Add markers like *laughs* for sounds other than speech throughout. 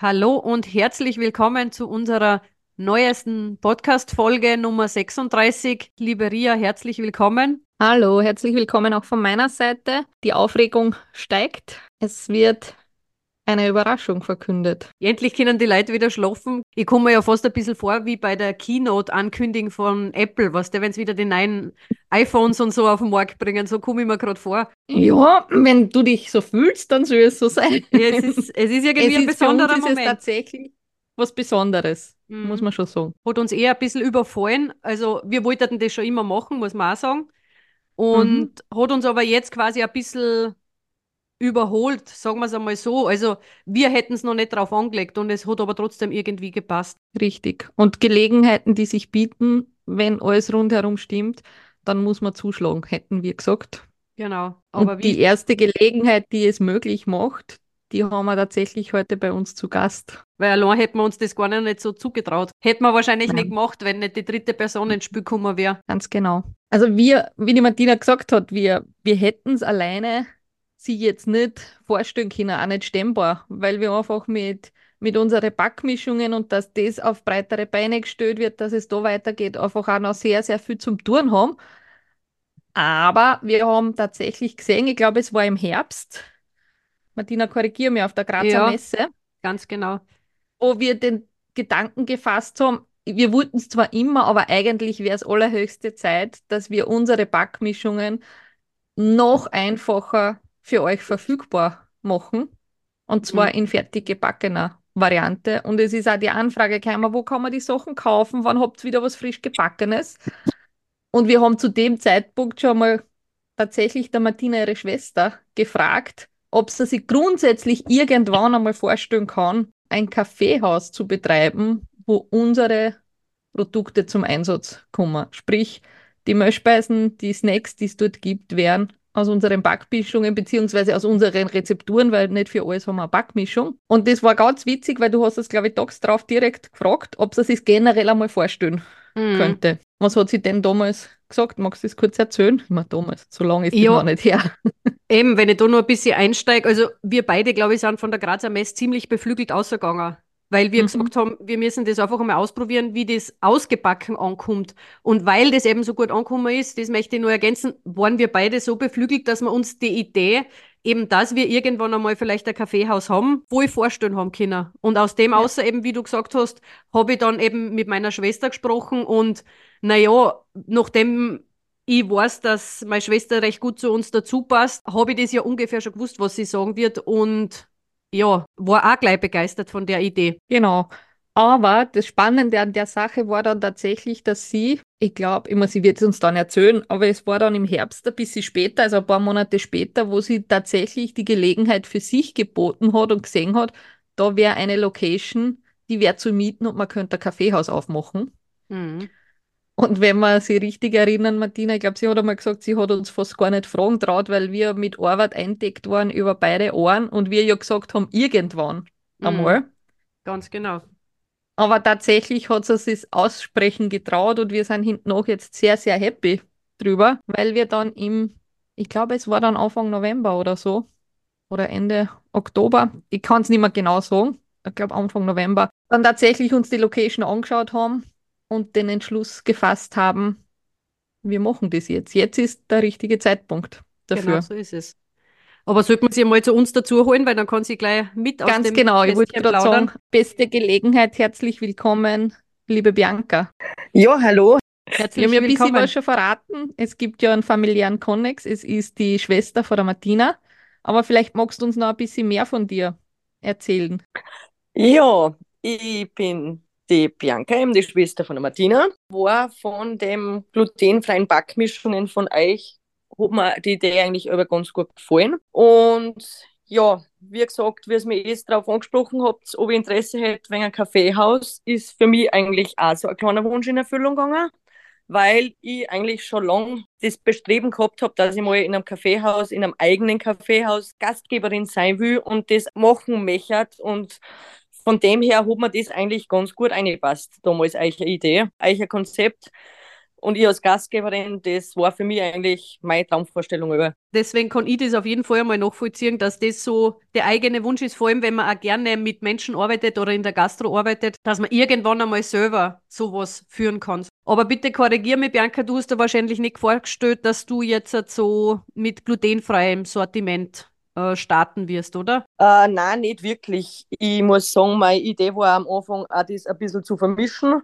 Hallo und herzlich willkommen zu unserer neuesten Podcast-Folge Nummer 36. Liebe Ria, herzlich willkommen. Hallo, herzlich willkommen auch von meiner Seite. Die Aufregung steigt. Es wird eine Überraschung verkündet. Endlich können die Leute wieder schlafen. Ich komme mir ja fast ein bisschen vor wie bei der Keynote-Ankündigung von Apple, was der, wenn sie wieder die neuen iPhones und so auf den Markt bringen, so komme ich mir gerade vor. Ja, wenn du dich so fühlst, dann soll es so sein. Ja, es, ist, es ist *laughs* irgendwie ein besonderer ist Moment. Es tatsächlich was Besonderes, Mhm. muss man schon sagen. Hat uns eher ein bisschen überfallen. Also wir wollten das schon immer machen, muss man auch sagen. Und hat uns aber jetzt quasi ein bisschen überholt, sagen wir es einmal so. Also wir hätten es noch nicht drauf angelegt und es hat aber trotzdem irgendwie gepasst. Richtig. Und Gelegenheiten, die sich bieten, wenn alles rundherum stimmt, dann muss man zuschlagen, hätten wir gesagt. Genau. Aber die erste Gelegenheit, die es möglich macht, die haben wir tatsächlich heute bei uns zu Gast. Weil allein hätten wir uns das gar nicht so zugetraut. Hätten wir wahrscheinlich Nein. nicht gemacht, wenn nicht die dritte Person ins Spiel gekommen wäre. Ganz genau. Also wir, wie die Martina gesagt hat, wir, wir hätten es alleine sie jetzt nicht vorstellen können, auch nicht stemmbar, weil wir einfach mit, mit unseren Backmischungen und dass das auf breitere Beine gestellt wird, dass es da weitergeht, einfach auch noch sehr, sehr viel zum Tun haben. Aber wir haben tatsächlich gesehen, ich glaube, es war im Herbst, Martina, korrigiere mich, auf der Grazer Ja. Messe, Ganz genau. wo wir den Gedanken gefasst haben, wir wollten es zwar immer, aber eigentlich wäre es allerhöchste Zeit, dass wir unsere Backmischungen noch einfacher für euch verfügbar machen. Und zwar Mhm. in fertig gebackener Variante. Und es ist auch die Anfrage gekommen, wo kann man die Sachen kaufen? Wann habt ihr wieder was frisch gebackenes? Und wir haben zu dem Zeitpunkt schon mal tatsächlich der Martina, ihre Schwester, gefragt, ob sie sich grundsätzlich irgendwann einmal vorstellen kann, ein Kaffeehaus zu betreiben, wo unsere Produkte zum Einsatz kommen. Sprich, die Mehlspeisen, die Snacks, die es dort gibt, wären aus unseren Backmischungen beziehungsweise aus unseren Rezepturen, weil nicht für alles haben wir eine Backmischung. Und das war ganz witzig, weil du hast es, glaube ich, tags drauf direkt gefragt, ob sie sich generell einmal vorstellen Mhm. könnte. Was hat sie denn damals gesagt? Magst du das kurz erzählen? Ich meine, damals, so lange ist Ja. das noch nicht her. *laughs* Eben, wenn ich da nur ein bisschen einsteige, also wir beide, glaube ich, sind von der Grazer Messe ziemlich beflügelt ausgegangen, weil wir Mhm. gesagt haben, wir müssen das einfach einmal ausprobieren, wie das ausgebacken ankommt. Und weil das eben so gut angekommen ist, das möchte ich nur ergänzen, waren wir beide so beflügelt, dass wir uns die Idee, eben, dass wir irgendwann einmal vielleicht ein Kaffeehaus haben, wo ich vorstellen haben können. Und aus dem außer eben, wie du gesagt hast, habe ich dann eben mit meiner Schwester gesprochen und naja, nachdem ich weiß, dass meine Schwester recht gut zu uns dazu passt, habe ich das ja ungefähr schon gewusst, was sie sagen wird und ja, war auch gleich begeistert von der Idee. Genau. Aber das Spannende an der Sache war dann tatsächlich, dass sie, ich glaube, immer, sie wird es uns dann erzählen, aber es war dann im Herbst ein bisschen später, also ein paar Monate später, wo sie tatsächlich die Gelegenheit für sich geboten hat und gesehen hat, da wäre eine Location, die wäre zu mieten und man könnte ein Kaffeehaus aufmachen. Mhm. Und wenn wir sie richtig erinnern, Martina, ich glaube, sie hat einmal gesagt, sie hat uns fast gar nicht fragen traut, weil wir mit Arbeit eindeckt waren über beide Ohren und wir ja gesagt haben, irgendwann einmal. Mhm. Ganz genau. Aber tatsächlich hat sie es aussprechen getraut und wir sind hinten auch jetzt sehr, sehr happy drüber, weil wir dann im, ich glaube, es war dann Anfang November oder so, oder Ende Oktober, ich kann es nicht mehr genau sagen, ich glaube Anfang November, dann tatsächlich uns die Location angeschaut haben und den Entschluss gefasst haben, wir machen das jetzt. Jetzt ist der richtige Zeitpunkt dafür. Genau, so ist es. Aber sollte man sie mal zu uns dazu holen, weil dann kann sie gleich mit aus Ganz dem genau, ich wollte gerade sagen, beste Gelegenheit, herzlich willkommen, liebe Bianca. Ja, hallo. Herzlich Wir haben ja ein bisschen was schon verraten. Es gibt ja einen familiären Konnex. Es ist die Schwester von der Martina. Aber vielleicht magst du uns noch ein bisschen mehr von dir erzählen. Ja, ich bin die Bianca, die Schwester von der Martina. War von dem glutenfreien Backmischungen von euch, hat mir die Idee eigentlich aber ganz gut gefallen. Und ja, wie gesagt, wie es mir erst darauf angesprochen habt, ob ich Interesse hätte wegen ein Kaffeehaus, ist für mich eigentlich auch so ein kleiner Wunsch in Erfüllung gegangen, weil ich eigentlich schon lange das Bestreben gehabt habe, dass ich mal in einem Kaffeehaus, in einem eigenen Kaffeehaus Gastgeberin sein will und das machen möchte und von dem her hat mir das eigentlich ganz gut eingepasst, damals eine Idee, ein Konzept, und ich als Gastgeberin, das war für mich eigentlich meine Traumvorstellung über. Deswegen kann ich das auf jeden Fall einmal nachvollziehen, dass das so der eigene Wunsch ist, vor allem wenn man auch gerne mit Menschen arbeitet oder in der Gastro arbeitet, dass man irgendwann einmal selber sowas führen kann. Aber bitte korrigier mich, Bianca, du hast dir wahrscheinlich nicht vorgestellt, dass du jetzt so mit glutenfreiem Sortiment äh, starten wirst, oder? Äh, nein, nicht wirklich. Ich muss sagen, meine Idee war am Anfang auch das ein bisschen zu vermischen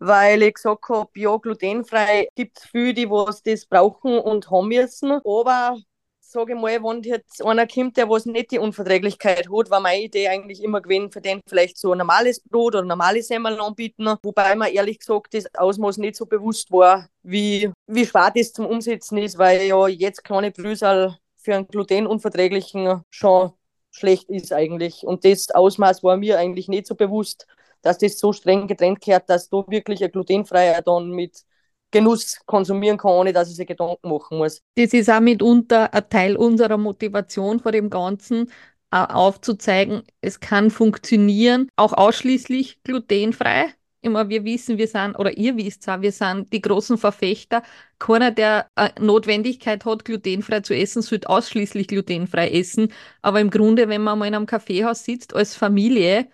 weil ich gesagt habe, ja, glutenfrei gibt es viele, die was das brauchen und haben müssen. Aber sage ich mal, wenn jetzt einer kommt, der was nicht die Unverträglichkeit hat, war meine Idee eigentlich immer gewesen, für den vielleicht so ein normales Brot oder normale Semmel anbieten. Wobei mir ehrlich gesagt das Ausmaß nicht so bewusst war, wie, wie schwer das zum Umsetzen ist, weil ja jetzt kleine Brüsal für einen glutenunverträglichen schon schlecht ist eigentlich. Und das Ausmaß war mir eigentlich nicht so bewusst dass das so streng getrennt gehört, dass du wirklich ein glutenfreier dann mit Genuss konsumieren kann, ohne dass ich sich Gedanken machen muss. Das ist auch mitunter ein Teil unserer Motivation vor dem Ganzen, aufzuzeigen, es kann funktionieren, auch ausschließlich glutenfrei. Immer wir wissen, wir sind, oder ihr wisst auch, wir sind die großen Verfechter. Keiner, der eine Notwendigkeit hat, glutenfrei zu essen, sollte ausschließlich glutenfrei essen. Aber im Grunde, wenn man mal in einem Kaffeehaus sitzt als Familie,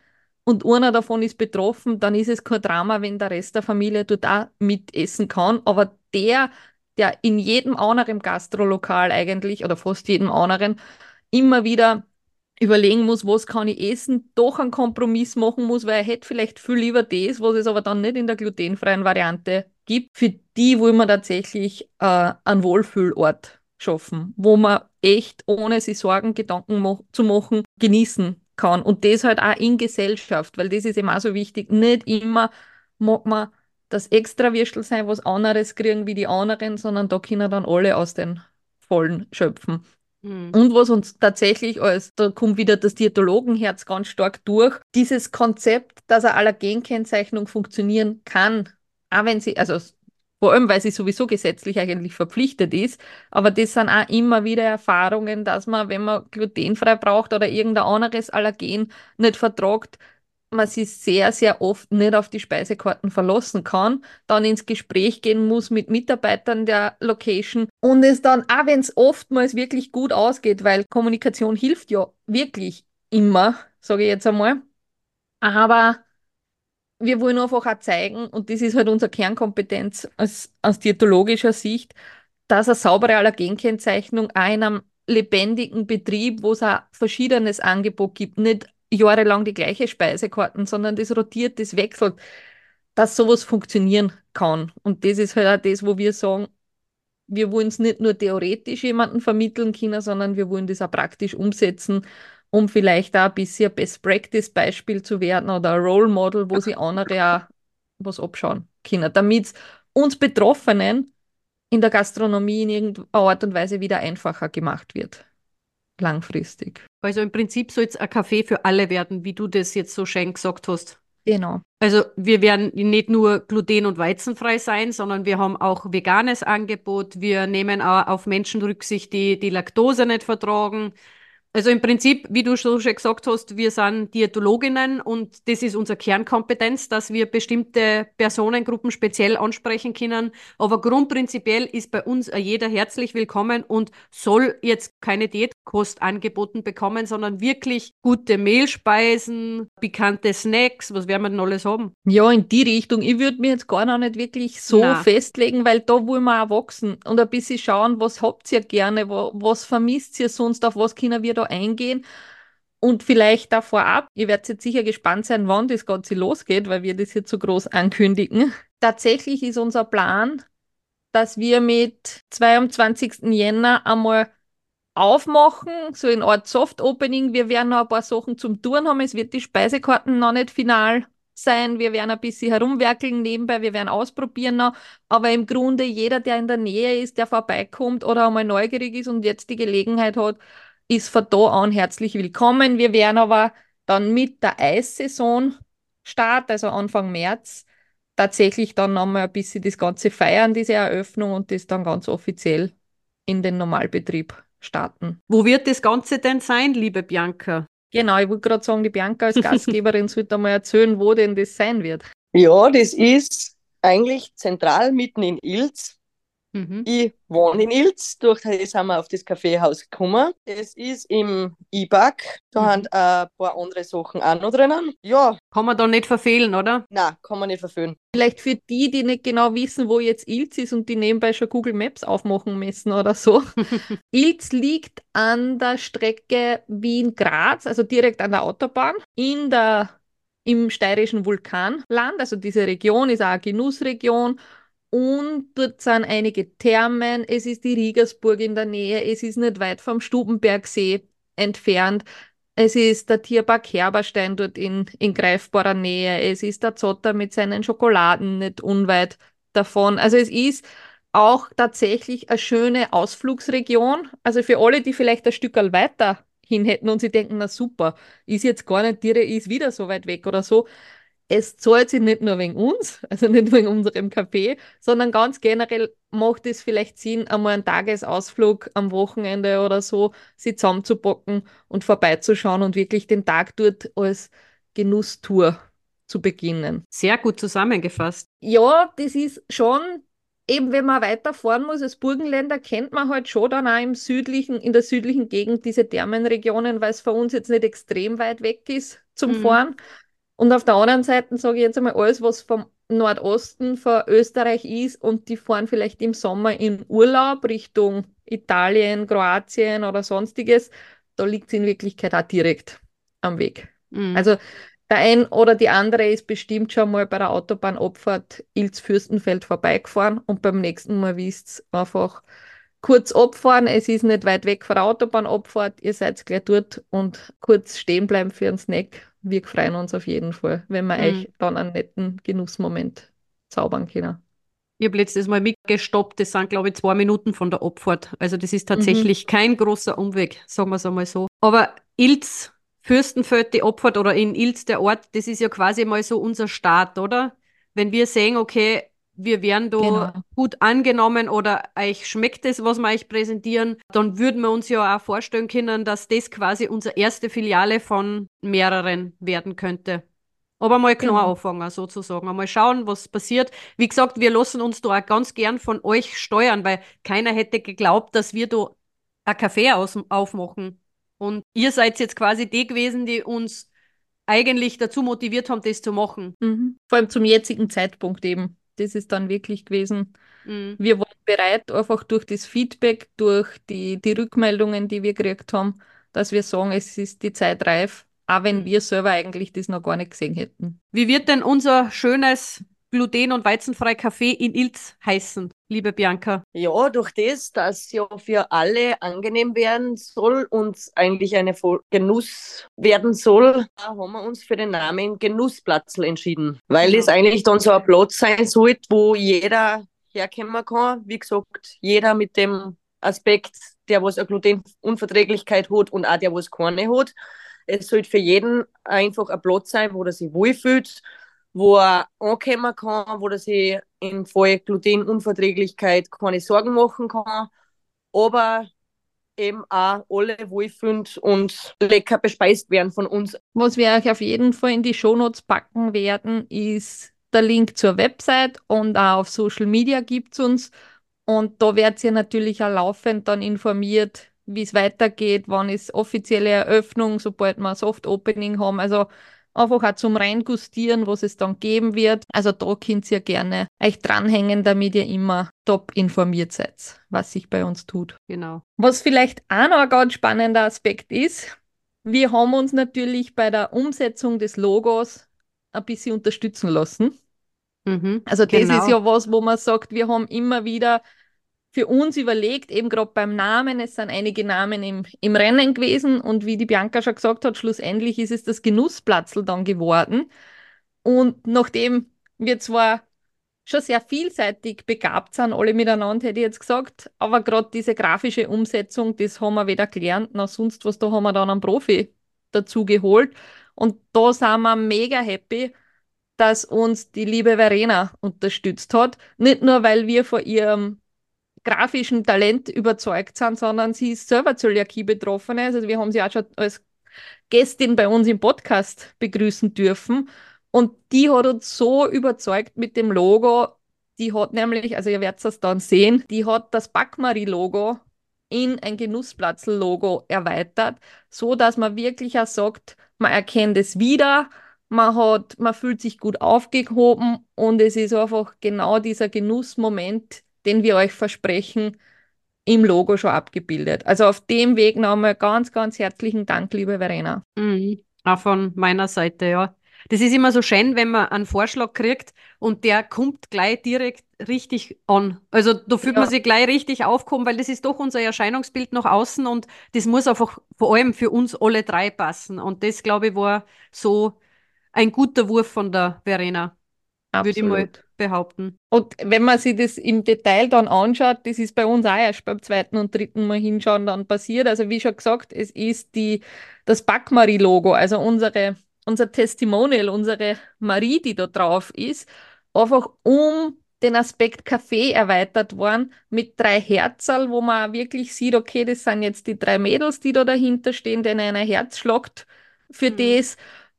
und einer davon ist betroffen, dann ist es kein Drama, wenn der Rest der Familie dort auch mitessen kann. Aber der, der in jedem anderen Gastrolokal eigentlich oder fast jedem anderen immer wieder überlegen muss, was kann ich essen, doch einen Kompromiss machen muss, weil er hätte vielleicht viel lieber das, was es aber dann nicht in der glutenfreien Variante gibt. Für die wollen wir tatsächlich äh, einen Wohlfühlort schaffen, wo man echt, ohne sich Sorgen, Gedanken mo zu machen, genießen kann. Und das halt auch in Gesellschaft, weil das ist auch so wichtig. Nicht immer mag man das Extrawürstel sein, was anderes kriegen wie die anderen, sondern da können dann alle aus den Vollen schöpfen. Mhm. Und was uns tatsächlich als, da kommt wieder das Diätologenherz ganz stark durch, dieses Konzept, dass eine Allergenkennzeichnung funktionieren kann, auch wenn sie, also vor allem, weil sie sowieso gesetzlich eigentlich verpflichtet ist. Aber das sind auch immer wieder Erfahrungen, dass man, wenn man glutenfrei braucht oder irgendein anderes Allergen nicht vertragt, man sich sehr, sehr oft nicht auf die Speisekarten verlassen kann, dann ins Gespräch gehen muss mit Mitarbeitern der Location und es dann, auch wenn es oftmals wirklich gut ausgeht, weil Kommunikation hilft ja wirklich immer, sage ich jetzt einmal, aber wir wollen einfach auch zeigen, und das ist halt unsere Kernkompetenz aus, aus diätologischer Sicht, dass eine saubere Allergenkennzeichnung auch in einem lebendigen Betrieb, wo es ein verschiedenes Angebot gibt, nicht jahrelang die gleiche Speisekarten, sondern das rotiert, das wechselt, dass sowas funktionieren kann. Und das ist halt auch das, wo wir sagen, wir wollen es nicht nur theoretisch jemandem vermitteln können, sondern wir wollen das auch praktisch umsetzen um vielleicht auch ein bisschen Best-Practice-Beispiel zu werden oder ein Role Model, wo sie andere auch was abschauen können, damit uns Betroffenen in der Gastronomie in irgendeiner Art und Weise wieder einfacher gemacht wird. Langfristig. Also im Prinzip soll es ein Kaffee für alle werden, wie du das jetzt so schön gesagt hast. Genau. Also wir werden nicht nur gluten- und weizenfrei sein, sondern wir haben auch veganes Angebot. Wir nehmen auch auf Menschen Rücksicht, die die Laktose nicht vertragen. Also im Prinzip, wie du schon gesagt hast, wir sind Diätologinnen und das ist unsere Kernkompetenz, dass wir bestimmte Personengruppen speziell ansprechen können. Aber grundprinzipiell ist bei uns jeder herzlich willkommen und soll jetzt keine Diätkost angeboten bekommen, sondern wirklich gute Mehlspeisen, pikante Snacks. Was werden wir denn alles haben? Ja, in die Richtung. Ich würde mir jetzt gar noch nicht wirklich so Na. festlegen, weil da wollen wir auch wachsen und ein bisschen schauen, was habt ihr gerne, was vermisst ihr sonst, auf was können wir da eingehen. Und vielleicht da vorab, ihr werdet jetzt sicher gespannt sein, wann das Ganze losgeht, weil wir das jetzt so groß ankündigen. Tatsächlich ist unser Plan, dass wir mit 22. Jänner einmal aufmachen, so in Art Soft Opening. Wir werden noch ein paar Sachen zum Touren haben. Es wird die Speisekarten noch nicht final sein. Wir werden ein bisschen herumwerkeln nebenbei. Wir werden ausprobieren noch. Aber im Grunde jeder, der in der Nähe ist, der vorbeikommt oder einmal neugierig ist und jetzt die Gelegenheit hat, ist von da an herzlich willkommen. Wir werden aber dann mit der Eissaison Start, also Anfang März, tatsächlich dann nochmal ein bisschen das Ganze feiern, diese Eröffnung und das dann ganz offiziell in den Normalbetrieb starten. Wo wird das Ganze denn sein, liebe Bianca? Genau, ich wollte gerade sagen, die Bianca als Gastgeberin *laughs* sollte mal erzählen, wo denn das sein wird. Ja, das ist eigentlich zentral mitten in Ilz. Mhm. Ich wohne in Ilz, durch das sind wir auf das Kaffeehaus gekommen. Es ist im IBAG, da Mhm. haben ein paar andere Sachen auch noch drinnen. Ja, Kann man da nicht verfehlen, oder? na, kann man nicht verfehlen. Vielleicht für die, die nicht genau wissen, wo jetzt Ilz ist und die nebenbei schon Google Maps aufmachen müssen oder so. *laughs* Ilz liegt an der Strecke Wien-Graz, also direkt an der Autobahn, in der, im steirischen Vulkanland. Also diese Region ist auch eine Genussregion. Und dort sind einige Thermen. Es ist die Riegersburg in der Nähe. Es ist nicht weit vom Stubenbergsee entfernt. Es ist der Tierpark Herberstein dort in, in greifbarer Nähe. Es ist der Zotter mit seinen Schokoladen nicht unweit davon. Also es ist auch tatsächlich eine schöne Ausflugsregion. Also für alle, die vielleicht ein Stück weiter hin hätten und sie denken, na super, ist jetzt gar nicht direkt, ist wieder so weit weg oder so. Es zahlt sich nicht nur wegen uns, *laughs* also nicht wegen unserem Café, sondern ganz generell macht es vielleicht Sinn, einmal einen Tagesausflug am Wochenende oder so, sie zusammenzupacken und vorbeizuschauen und wirklich den Tag dort als Genusstour zu beginnen. Sehr gut zusammengefasst. Ja, das ist schon, eben wenn man weiterfahren muss, als Burgenländer kennt man halt schon dann auch im südlichen, in der südlichen Gegend diese Thermenregionen, weil es für uns jetzt nicht extrem weit weg ist zum Mhm. Fahren. Und auf der anderen Seite sage ich jetzt einmal alles, was vom Nordosten von Österreich ist und die fahren vielleicht im Sommer in Urlaub Richtung Italien, Kroatien oder sonstiges, da liegt es in Wirklichkeit auch direkt am Weg. Mhm. Also der ein oder die andere ist bestimmt schon mal bei der Autobahnabfahrt Ilz-Fürstenfeld vorbeigefahren und beim nächsten Mal wisst einfach kurz abfahren. Es ist nicht weit weg von der Autobahnabfahrt. Ihr seid gleich dort und kurz stehen bleiben für einen Snack. Wir freuen uns auf jeden Fall, wenn wir Mhm. euch dann einen netten Genussmoment zaubern können. Ich habe letztes Mal mitgestoppt, das sind, glaube ich, zwei Minuten von der Abfahrt. Also das ist tatsächlich kein großer Umweg, sagen wir es einmal so. Aber Ilz, Fürstenfeld, die Abfahrt oder in Ilz der Ort, das ist ja quasi mal so unser Start, oder? Wenn wir sehen, okay, wir werden da Genau. gut angenommen oder euch schmeckt es, was wir euch präsentieren, dann würden wir uns ja auch vorstellen können, dass das quasi unsere erste Filiale von mehreren werden könnte. Aber mal klar Genau. anfangen, sozusagen. Mal schauen, was passiert. Wie gesagt, wir lassen uns da auch ganz gern von euch steuern, weil keiner hätte geglaubt, dass wir da ein Café aus, aufmachen. Und ihr seid jetzt quasi die gewesen, die uns eigentlich dazu motiviert haben, das zu machen. Mhm. Vor allem zum jetzigen Zeitpunkt eben. Das ist dann wirklich gewesen. Mhm. Wir waren bereit, einfach durch das Feedback, durch die, die Rückmeldungen, die wir gekriegt haben, dass wir sagen, es ist die Zeit reif, auch wenn wir selber eigentlich das noch gar nicht gesehen hätten. Wie wird denn unser schönes gluten- und weizenfrei Café in Ilz heißen, liebe Bianca? Ja, durch das, dass ja für alle angenehm werden soll und eigentlich eine Voll- Genuss werden soll, haben wir uns für den Namen Genussplatzl entschieden. Weil Genau. es eigentlich dann so ein Platz sein sollte, wo jeder herkommen kann. Wie gesagt, jeder mit dem Aspekt, der was eine Glutenunverträglichkeit hat und auch der was keine hat. Es sollte für jeden einfach ein Platz sein, wo er sich wohlfühlt, wo er ankommen kann, wo er sich im Fall Glutenunverträglichkeit keine Sorgen machen kann, aber eben auch alle wohlfühlen und lecker bespeist werden von uns. Was wir euch auf jeden Fall in die Shownotes packen werden, ist der Link zur Website und auch auf Social Media gibt es uns. Und da werdet ihr natürlich auch laufend dann informiert, wie es weitergeht, wann ist offizielle Eröffnung, sobald wir Soft Opening haben. Also einfach auch zum Reingustieren, was es dann geben wird. Also da könnt ihr gerne euch dranhängen, damit ihr immer top informiert seid, was sich bei uns tut. Genau. Was vielleicht auch noch ein ganz spannender Aspekt ist, wir haben uns natürlich bei der Umsetzung des Logos ein bisschen unterstützen lassen. Mhm. Also das Genau. ist ja was, wo man sagt, wir haben immer wieder für uns überlegt, eben gerade beim Namen, es sind einige Namen im, im Rennen gewesen und wie die Bianca schon gesagt hat, schlussendlich ist es das Genussplatzl dann geworden. Und nachdem wir zwar schon sehr vielseitig begabt sind, alle miteinander, hätte ich jetzt gesagt. Aber gerade diese grafische Umsetzung, das haben wir weder gelernt noch sonst was, da haben wir dann einen Profi dazu geholt. Und da sind wir mega happy, dass uns die liebe Verena unterstützt hat. Nicht nur, weil wir von ihrem grafischen Talent überzeugt sind, sondern sie ist selber Zöliakie betroffene. Also wir haben sie auch schon als Gästin bei uns im Podcast begrüßen dürfen. Und die hat uns so überzeugt mit dem Logo. Die hat nämlich, also ihr werdet es dann sehen, die hat das Backmarie-Logo in ein Genussplatz-Logo erweitert, so dass man wirklich auch sagt, man erkennt es wieder, man hat, man fühlt sich gut aufgehoben und es ist einfach genau dieser Genussmoment, den wir euch versprechen, im Logo schon abgebildet. Also auf dem Weg nochmal ganz, ganz herzlichen Dank, liebe Verena. Mhm. Auch von meiner Seite, ja. Das ist immer so schön, wenn man einen Vorschlag kriegt und der kommt gleich direkt richtig an. Also da fühlt ja. man sich gleich richtig aufkommen, weil das ist doch unser Erscheinungsbild nach außen und das muss einfach vor allem für uns alle drei passen. Und das, glaube ich, war so ein guter Wurf von der Verena. Mal behaupten. Und wenn man sich das im Detail dann anschaut, das ist bei uns auch erst beim zweiten und dritten Mal hinschauen dann passiert. Also wie schon gesagt, es ist die, das Backmarie-Logo, also unsere unser Testimonial, unsere Marie, die da drauf ist, einfach um den Aspekt Kaffee erweitert worden mit drei Herzerl, wo man wirklich sieht, okay, das sind jetzt die drei Mädels, die da dahinter stehen, denen ein Herz schlagt für mhm. das.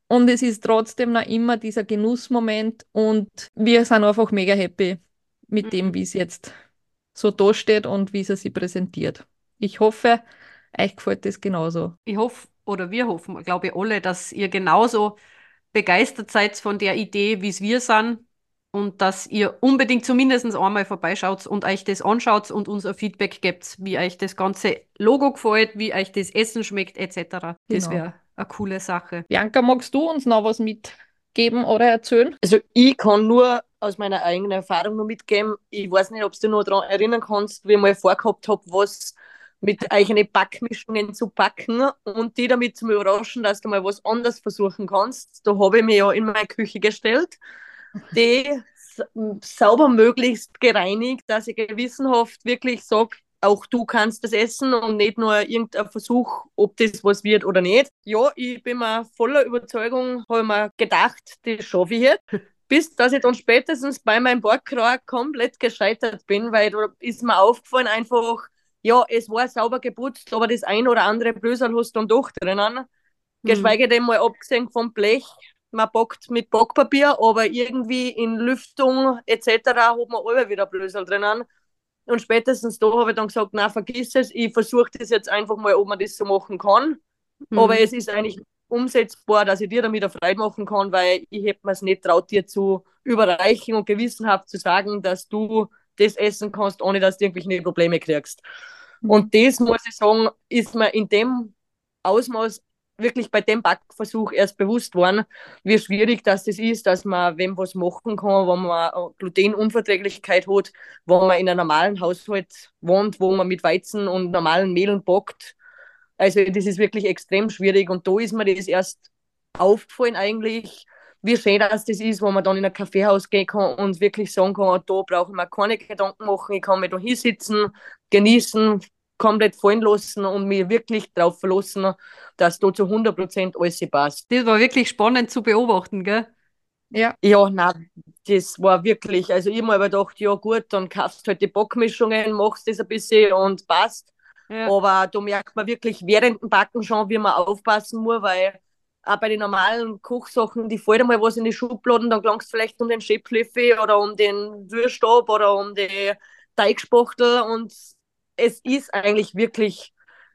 Und es ist trotzdem noch immer dieser Genussmoment und wir sind einfach mega happy mit mhm. dem, wie es jetzt so da steht und wie es sich präsentiert. Ich hoffe, euch gefällt das genauso. Ich hoffe oder wir hoffen, glaube ich, alle, dass ihr genauso begeistert seid von der Idee, wie es wir sind und dass ihr unbedingt zumindest einmal vorbeischaut und euch das anschaut und uns ein Feedback gebt, wie euch das ganze Logo gefällt, wie euch das Essen schmeckt, etc. Genau. Das wäre eine coole Sache. Bianca, magst du uns noch was mitgeben oder erzählen? Also ich kann nur aus meiner eigenen Erfahrung noch mitgeben. Ich weiß nicht, ob du dich noch daran erinnern kannst, wie ich mal vorgehabt habe, was mit eigene Backmischungen zu backen und die damit zu überraschen, dass du mal was anderes versuchen kannst. Da habe ich mir ja in meine Küche gestellt, die sauber möglichst gereinigt, dass ich gewissenhaft wirklich sage, auch du kannst das essen und nicht nur irgendein Versuch, ob das was wird oder nicht. Ja, ich bin mir voller Überzeugung, habe mir gedacht, das schaffe ich jetzt. *laughs* Bis dass ich dann spätestens bei meinem Backrag komplett gescheitert bin, weil da ist mir aufgefallen einfach, ja, es war sauber geputzt, aber das ein oder andere Brösel hast du dann doch drinnen. Mhm. Geschweige denn mal abgesehen vom Blech. Man backt mit Backpapier, aber irgendwie in Lüftung etc. hat man alle wieder Brösel drinnen. Und spätestens da habe ich dann gesagt, na vergiss es, ich versuche das jetzt einfach mal, ob man das so machen kann. Mhm. Aber es ist eigentlich umsetzbar, dass ich dir damit eine Freude machen kann, weil ich hätte mir es nicht traut, dir zu überreichen und gewissenhaft zu sagen, dass du das essen kannst, ohne dass du irgendwelche Probleme kriegst. Und das, muss ich sagen, ist mir in dem Ausmaß wirklich bei dem Backversuch erst bewusst worden, wie schwierig das ist, dass man, wenn was machen kann, wenn man Glutenunverträglichkeit hat, wo man in einem normalen Haushalt wohnt, wo man mit Weizen und normalen Mehlen backt. Also das ist wirklich extrem schwierig und da ist mir das erst aufgefallen eigentlich, wie schön das, ist, wo man dann in ein Kaffeehaus gehen kann und wirklich sagen kann, da brauche ich mir keine Gedanken machen, ich kann mich da hinsitzen, genießen, komplett fallen lassen und mir wirklich darauf verlassen, dass da zu 100% alles passt. Das war wirklich spannend zu beobachten, gell? Ja. Ja, nein, das war wirklich, also ich habe mir gedacht, ja gut, dann kaufst du halt die Backmischungen, machst das ein bisschen und passt. Ja. Aber da merkt man wirklich während dem Backen schon, wie man aufpassen muss, weil auch bei den normalen Kochsachen, die fällt einmal was in die Schubladen, dann gelangst du vielleicht um den Schäpflöffel oder um den Würstab oder um die Teigspachtel und es ist eigentlich wirklich,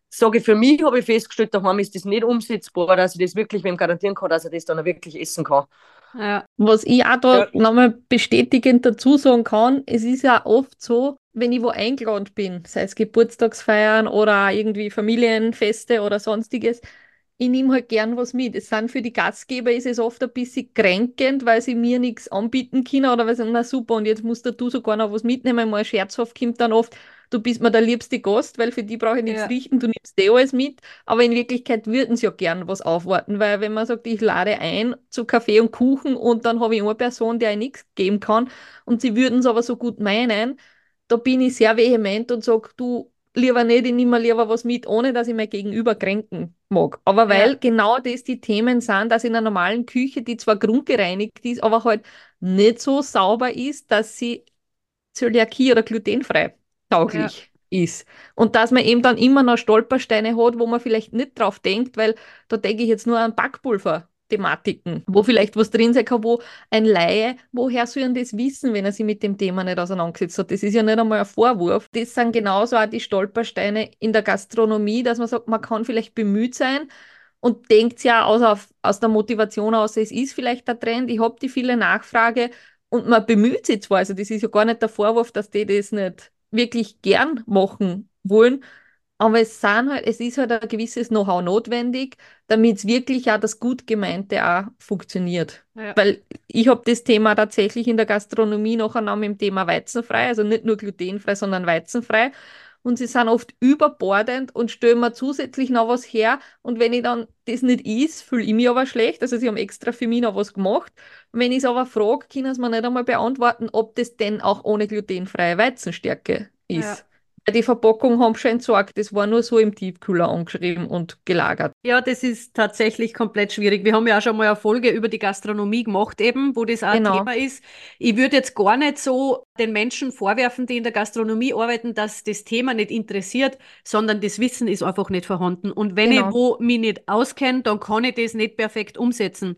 sage ich, für mich habe ich festgestellt, daheim ist das nicht umsetzbar, dass ich das wirklich wem garantieren kann, dass er das dann auch wirklich essen kann. Ja. Was ich auch da ja. nochmal bestätigend dazu sagen kann, es ist ja oft so, wenn ich wo eingeladen bin, sei es Geburtstagsfeiern oder irgendwie Familienfeste oder sonstiges, ich nehme halt gern was mit. Es sind für die Gastgeber ist es oft ein bisschen kränkend, weil sie mir nichts anbieten können oder weil sie sagen, na super, und jetzt musst du sogar noch was mitnehmen. Mal scherzhaft kommt dann oft, du bist mir der liebste Gast, weil für die brauche ich nichts Ja. richten, du nimmst eh alles mit. Aber in Wirklichkeit würden sie ja gern was aufwarten, weil wenn man sagt, ich lade ein zu Kaffee und Kuchen und dann habe ich eine Person, der ich nichts geben kann und sie würden es aber so gut meinen, da bin ich sehr vehement und sage, du lieber nicht, ich nehme lieber was mit, ohne dass ich mein Gegenüber kränken mag. Aber weil Ja. genau das die Themen sind, dass in einer normalen Küche, die zwar grundgereinigt ist, aber halt nicht so sauber ist, dass sie Zöliakie oder glutenfrei tauglich ist. Und dass man eben dann immer noch Stolpersteine hat, wo man vielleicht nicht drauf denkt, weil da denke ich jetzt nur an Backpulver-Thematiken, wo vielleicht was drin sein kann, wo ein Laie, woher soll er das wissen, wenn er sich mit dem Thema nicht auseinandergesetzt hat? Das ist ja nicht einmal ein Vorwurf. Das sind genauso auch die Stolpersteine in der Gastronomie, dass man sagt, man kann vielleicht bemüht sein, und denkt ja aus, auf, aus der Motivation aus, es ist vielleicht der Trend, ich habe die viele Nachfrage und man bemüht sich zwar, also das ist ja gar nicht der Vorwurf, dass die das nicht wirklich gern machen wollen, aber es, sind halt, es ist halt ein gewisses Know-how notwendig, damit es wirklich auch das gut gemeinte auch funktioniert. Ja. Weil ich habe das Thema tatsächlich in der Gastronomie noch mit dem Thema weizenfrei, also nicht nur glutenfrei, sondern weizenfrei. Und sie sind oft überbordend und stellen mir zusätzlich noch was her. Und wenn ich dann das nicht is, fühle ich mich aber schlecht. Also sie haben extra für mich noch was gemacht. Und wenn ich es aber frage, können sie mir nicht einmal beantworten, ob das denn auch ohne glutenfreie Weizenstärke ist. Ja. Die Verpackung haben schon entsorgt. Das war nur so im Tiefkühler angeschrieben und gelagert. Ja, das ist tatsächlich komplett schwierig. Wir haben ja auch schon mal eine Folge über die Gastronomie gemacht, eben, wo das auch ein Genau. Thema ist. Ich würde jetzt gar nicht so den Menschen vorwerfen, die in der Gastronomie arbeiten, dass das Thema nicht interessiert, sondern das Wissen ist einfach nicht vorhanden. Und wenn Genau. ich wo mich nicht auskenne, dann kann ich das nicht perfekt umsetzen.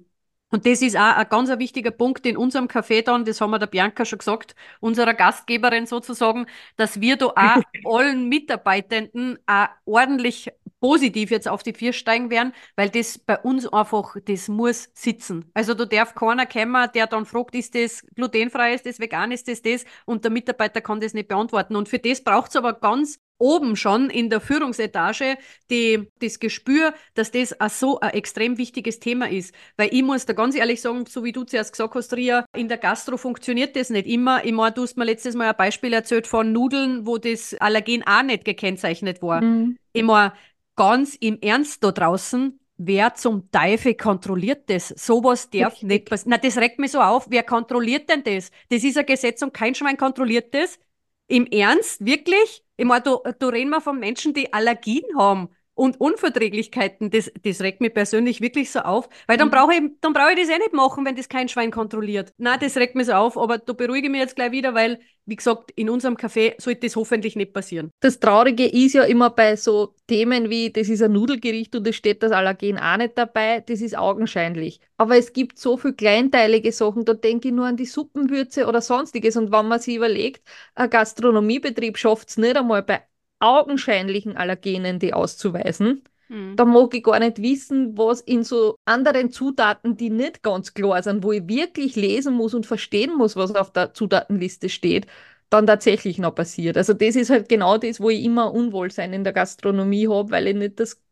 Und das ist auch ein ganz wichtiger Punkt in unserem Café dann, das haben wir der Bianca schon gesagt, unserer Gastgeberin sozusagen, dass wir da auch *laughs* allen Mitarbeitenden auch ordentlich positiv jetzt auf die vier steigen werden, weil das bei uns einfach, das muss sitzen. Also da darf keiner kommen, der dann fragt, ist das glutenfrei, ist das vegan, ist das das? Und der Mitarbeiter kann das nicht beantworten. Und für das braucht es aber ganz oben schon in der Führungsetage die, das Gespür, dass das auch so ein extrem wichtiges Thema ist. Weil ich muss da ganz ehrlich sagen, so wie du zuerst gesagt hast, Ria, in der Gastro funktioniert das nicht immer. Ich meine, du hast mir letztes Mal ein Beispiel erzählt von Nudeln, wo das Allergen auch nicht gekennzeichnet war. Mhm. Ich meine, ganz im Ernst da draußen, wer zum Teufel kontrolliert das? Sowas darf Richtig. nicht passieren. Na, das regt mich so auf. Wer kontrolliert denn das? Das ist ein Gesetz und kein Schwein kontrolliert das. Im Ernst? Wirklich? Ich meine, da, da reden wir von Menschen, die Allergien haben und Unverträglichkeiten. Das, das regt mich persönlich wirklich so auf, weil dann Mhm. brauche ich, dann brauche ich das eh nicht machen, wenn das kein Schwein kontrolliert. Na, das regt mich so auf, aber da beruhige ich mich jetzt gleich wieder, weil, wie gesagt, in unserem Café sollte das hoffentlich nicht passieren. Das Traurige ist ja immer bei so Themen wie, das ist ein Nudelgericht und es steht das Allergen auch nicht dabei, das ist augenscheinlich. Aber es gibt so viel kleinteilige Sachen, da denke ich nur an die Suppenwürze oder sonstiges. Und wenn man sich überlegt, ein Gastronomiebetrieb schafft es nicht einmal bei augenscheinlichen Allergenen, die auszuweisen. Mhm. Da mag ich gar nicht wissen, was in so anderen Zutaten, die nicht ganz klar sind, wo ich wirklich lesen muss und verstehen muss, was auf der Zutatenliste steht, dann tatsächlich noch passiert. Also das ist halt genau das, wo ich immer Unwohlsein in der Gastronomie habe, weil ich nicht das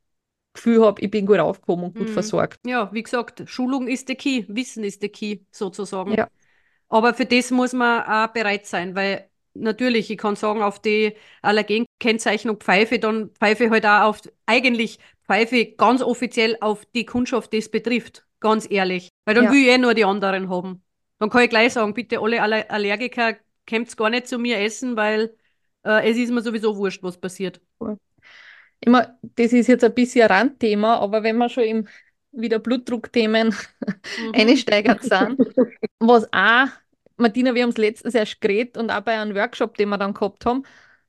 Gefühl habe, ich bin gut aufgehoben und gut Mhm. versorgt. Ja, wie gesagt, Schulung ist der Key, Wissen ist der Key, sozusagen. Ja. Aber für das muss man auch bereit sein, weil natürlich, ich kann sagen, auf die Allergenkennzeichnung Pfeife, dann Pfeife halt auch auf, eigentlich Pfeife ganz offiziell auf die Kundschaft, die es betrifft, ganz ehrlich. Weil dann Ja. will ich eh nur die anderen haben. Dann kann ich gleich sagen, bitte alle Aller Allergiker, kommt gar nicht zu mir essen, weil äh, es ist mir sowieso wurscht, was passiert. Immer, das ist jetzt ein bisschen ein Randthema, aber wenn wir schon im wieder Blutdruckthemen Mhm. *laughs* einsteigern sind, *laughs* was auch, Martina, wir haben es letztens erst geredet und auch bei einem Workshop, den wir dann gehabt haben,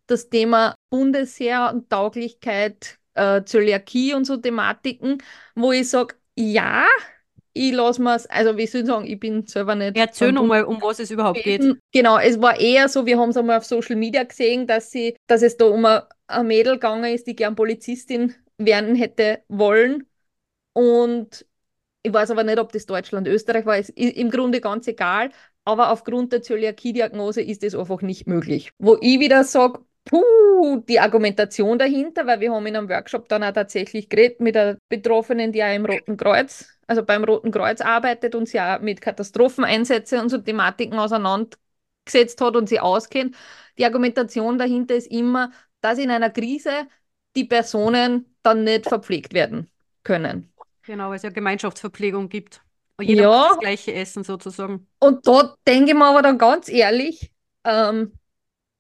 das Thema Bundesheer und Tauglichkeit, äh, Zöliakie und so Thematiken, wo ich sage, ja, ich lasse mir es, also wie soll ich sagen, ich bin selber nicht Erzähl nochmal, um was es überhaupt geht. Genau, es war eher so, wir haben es einmal auf Social Media gesehen, dass sie, dass es da um ein, ein Mädel gegangen ist, die gern Polizistin werden hätte wollen. Und ich weiß aber nicht, ob das Deutschland, Österreich war. Ist im Grunde ganz egal. Aber aufgrund der Zöliakie-Diagnose ist es einfach nicht möglich. Wo ich wieder sage, puh, die Argumentation dahinter, weil wir haben in einem Workshop dann auch tatsächlich geredet mit der Betroffenen, die auch im Roten Kreuz, also beim Roten Kreuz arbeitet und sich auch mit Katastropheneinsätzen und so Thematiken gesetzt hat und sie auskennt. Die Argumentation dahinter ist immer, dass in einer Krise die Personen dann nicht verpflegt werden können. Genau, weil es ja Gemeinschaftsverpflegung gibt. Und jeder Ja. muss das gleiche essen sozusagen. Und da denke ich mir aber dann ganz ehrlich, ähm,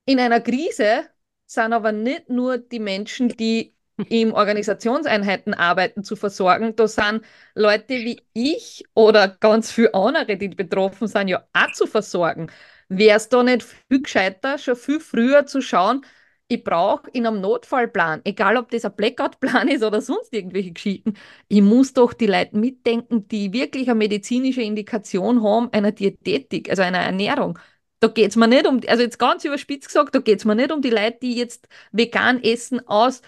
in einer Krise sind aber nicht nur die Menschen, die in *laughs* Organisationseinheiten arbeiten, zu versorgen. Da sind Leute wie ich oder ganz viele andere, die betroffen sind, ja auch zu versorgen. Wäre es da nicht viel gescheiter, schon viel früher zu schauen, ich brauche in einem Notfallplan, egal ob das ein Blackout-Plan ist oder sonst irgendwelche Geschichten, ich muss doch die Leute mitdenken, die wirklich eine medizinische Indikation haben einer Diätetik, also einer Ernährung. Da geht es mir nicht um, also jetzt ganz überspitzt gesagt, da geht es mir nicht um die Leute, die jetzt vegan essen aus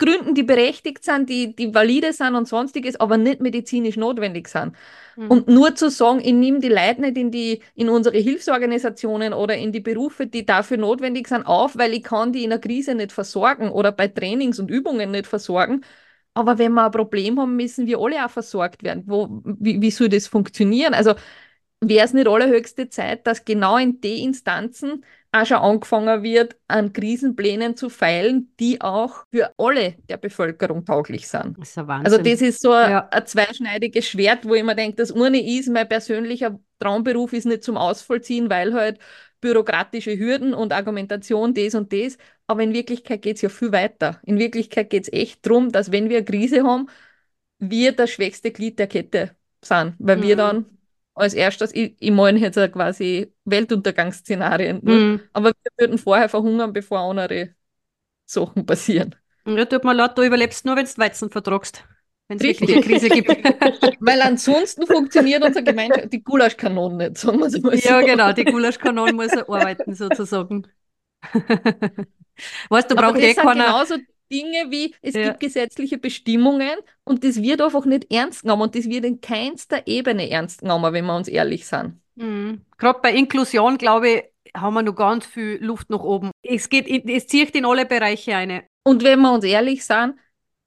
Gründen, die berechtigt sind, die, die valide sind und sonstiges, aber nicht medizinisch notwendig sind. Mhm. Und nur zu sagen, ich nehme die Leute nicht in, die, in unsere Hilfsorganisationen oder in die Berufe, die dafür notwendig sind, auf, weil ich kann die in einer Krise nicht versorgen oder bei Trainings und Übungen nicht versorgen. Aber wenn wir ein Problem haben, müssen wir alle auch versorgt werden. Wo, wie, wie soll das funktionieren? Also wäre es nicht allerhöchste Zeit, dass genau in die Instanzen auch schon angefangen wird, an Krisenplänen zu feilen, die auch für alle der Bevölkerung tauglich sind. Das ist ein Wahnsinn. Also das ist so ein, Ja. ein zweischneidiges Schwert, wo ich mir denke, das eine ist, mein persönlicher Traumberuf ist nicht zum Ausvollziehen, weil halt bürokratische Hürden und Argumentation, das und das. Aber in Wirklichkeit geht es ja viel weiter. In Wirklichkeit geht es echt darum, dass wenn wir eine Krise haben, wir das schwächste Glied der Kette sind, weil wir Mhm. dann als erstes, ich, ich meine jetzt quasi Weltuntergangsszenarien, ne? Mhm. aber wir würden vorher verhungern, bevor andere Sachen passieren. Ja, tut mir leid, du überlebst nur, wenn du Weizen vertragst. Wenn es wirklich eine Krise gibt. *laughs* Weil ansonsten funktioniert unsere Gemeinschaft, die Gulaschkanone nicht, sagen wir es mal so. ja, genau, die Gulaschkanone muss *laughs* arbeiten, sozusagen. *laughs* weißt du, braucht eh keiner. genauso Dinge wie, es Ja. gibt gesetzliche Bestimmungen und das wird einfach nicht ernst genommen und das wird in keinster Ebene ernst genommen, wenn wir uns ehrlich sind. Mhm. Gerade bei Inklusion, glaube ich, haben wir noch ganz viel Luft nach oben. Es geht, in, es zieht in alle Bereiche eine. Und wenn wir uns ehrlich sind,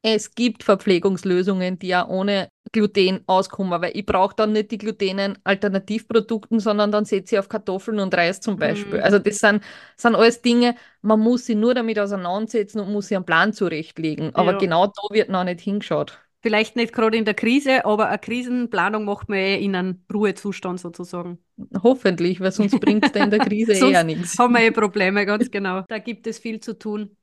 es gibt Verpflegungslösungen, die ja ohne Gluten auskommen, weil ich brauche dann nicht die glutenen Alternativprodukten, sondern dann setze ich auf Kartoffeln und Reis zum Beispiel. Mhm. Also das sind, sind alles Dinge, man muss sich nur damit auseinandersetzen und muss sich einen Plan zurechtlegen. Aber Ja. genau da wird noch nicht hingeschaut. Vielleicht nicht gerade in der Krise, aber eine Krisenplanung macht man eh in einem Ruhezustand sozusagen. Hoffentlich, weil sonst bringt es in der Krise *laughs* Sonst eher nichts. Haben wir eh Probleme, ganz genau. Da gibt es viel zu tun.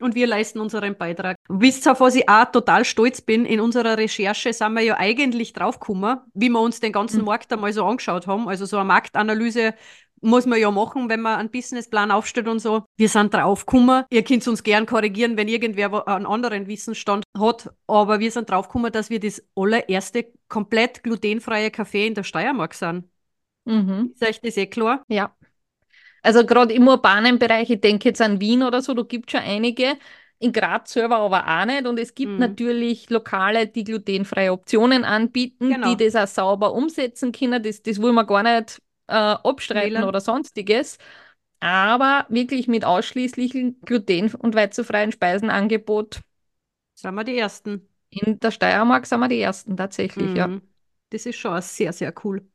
Und wir leisten unseren Beitrag. Wisst ihr, auf was ich auch total stolz bin? In unserer Recherche sind wir ja eigentlich draufgekommen, wie wir uns den ganzen Mhm. Markt einmal so angeschaut haben. Also so eine Marktanalyse muss man ja machen, wenn man einen Businessplan aufstellt und so. Wir sind draufgekommen. Ihr könnt uns gern korrigieren, wenn irgendwer einen anderen Wissensstand hat. Aber wir sind draufgekommen, dass wir das allererste komplett glutenfreie Café in der Steiermark sind. Mhm. Ist euch das eh klar? Ja. Also gerade im urbanen Bereich, ich denke jetzt an Wien oder so, da gibt es schon einige. In Graz selber aber auch nicht. Und es gibt Mhm. natürlich Lokale, die glutenfreie Optionen anbieten, Genau. die das auch sauber umsetzen können. Das, das will man gar nicht äh, abstreiten Wählern. oder sonstiges. Aber wirklich mit ausschließlichem gluten- und weizenfreien Speisenangebot Sind wir die Ersten. in der Steiermark sind wir die Ersten tatsächlich, ja. Mhm. Das ist schon sehr, sehr cool.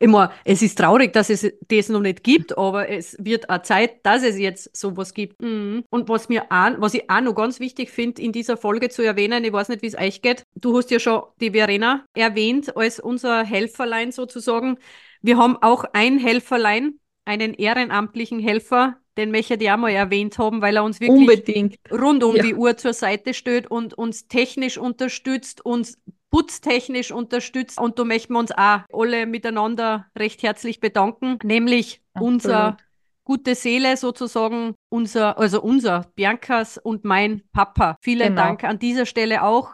Meine, es ist traurig, dass es das noch nicht gibt, aber es wird auch Zeit, dass es jetzt sowas gibt. Mhm. Und was mir auch, was ich auch noch ganz wichtig finde, in dieser Folge zu erwähnen, ich weiß nicht, wie es euch geht. Du hast ja schon die Verena erwähnt als unser Helferlein sozusagen. Wir haben auch ein Helferlein, einen ehrenamtlichen Helfer, den möchte ich auch mal erwähnt haben, weil er uns wirklich Unbedingt. rund um Ja. die Uhr zur Seite steht und uns technisch unterstützt, uns putztechnisch unterstützt. Und da möchten wir uns auch alle miteinander recht herzlich bedanken, nämlich unser Absolut. gute Seele sozusagen, unser, also unser, Biancas und mein Papa. Vielen Genau. Dank an dieser Stelle auch.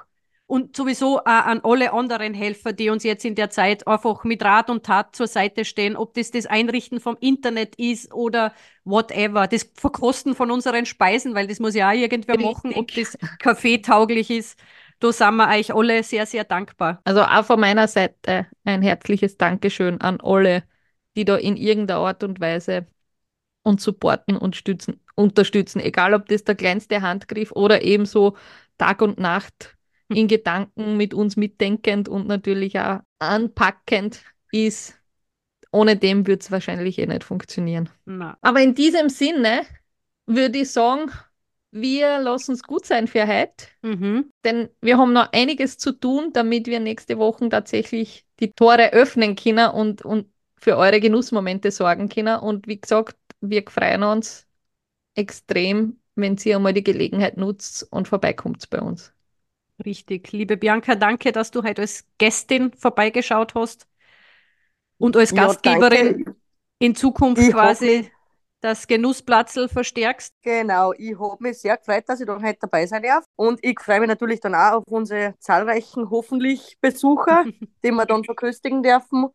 Und sowieso auch an alle anderen Helfer, die uns jetzt in der Zeit einfach mit Rat und Tat zur Seite stehen, ob das das Einrichten vom Internet ist oder whatever, das Verkosten von unseren Speisen, weil das muss ja auch irgendwer machen, ob das kaffeetauglich ist. Da sind wir euch alle sehr, sehr dankbar. Also auch von meiner Seite ein herzliches Dankeschön an alle, die da in irgendeiner Art und Weise uns supporten und stützen, unterstützen, egal ob das der kleinste Handgriff oder ebenso Tag und Nacht in Gedanken mit uns mitdenkend und natürlich auch anpackend ist. ohne dem wird es wahrscheinlich eh nicht funktionieren. Na. Aber in diesem Sinne würde ich sagen, wir lassen es gut sein für heute, Mhm. denn wir haben noch einiges zu tun, damit wir nächste Woche tatsächlich die Tore öffnen können und, und für eure Genussmomente sorgen können. Und wie gesagt, wir freuen uns extrem, wenn ihr einmal die Gelegenheit nutzt und vorbeikommt bei uns. Richtig. Liebe Bianca, danke, dass du heute als Gästin vorbeigeschaut hast und als Ja, Gastgeberin danke. in Zukunft Ich quasi das Genussplatzl verstärkst. Genau, ich habe mich sehr gefreut, dass ich da heute dabei sein darf. Und ich freue mich natürlich dann auch auf unsere zahlreichen, hoffentlich, Besucher, *laughs* die wir dann verköstigen dürfen.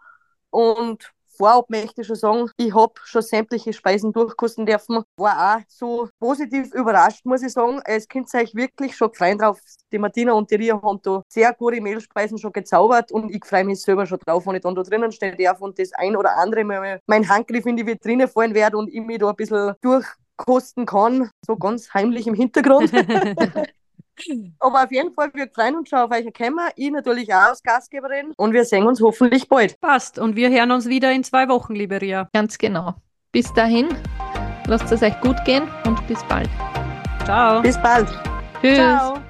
Und vorab möchte ich schon sagen, ich habe schon sämtliche Speisen durchkosten dürfen. War auch so positiv überrascht, muss ich sagen. Es könnt euch wirklich schon freuen drauf. Die Martina und die Ria haben da sehr gute Mehlspeisen schon gezaubert und ich freue mich selber schon drauf, wenn ich dann da drinnen stehen darf und das ein oder andere mal mein Handgriff in die Vitrine fallen werde und ich mich da ein bisschen durchkosten kann. So ganz heimlich im Hintergrund. *laughs* Aber auf jeden Fall, wir freuen uns schon auf euch kommen. Ich natürlich auch als Gastgeberin. Und wir sehen uns hoffentlich bald. Passt. Und wir hören uns wieder in zwei Wochen, liebe Ria. Ganz genau. Bis dahin, lasst es euch gut gehen und bis bald. Ciao. Bis bald. Tschüss. Ciao.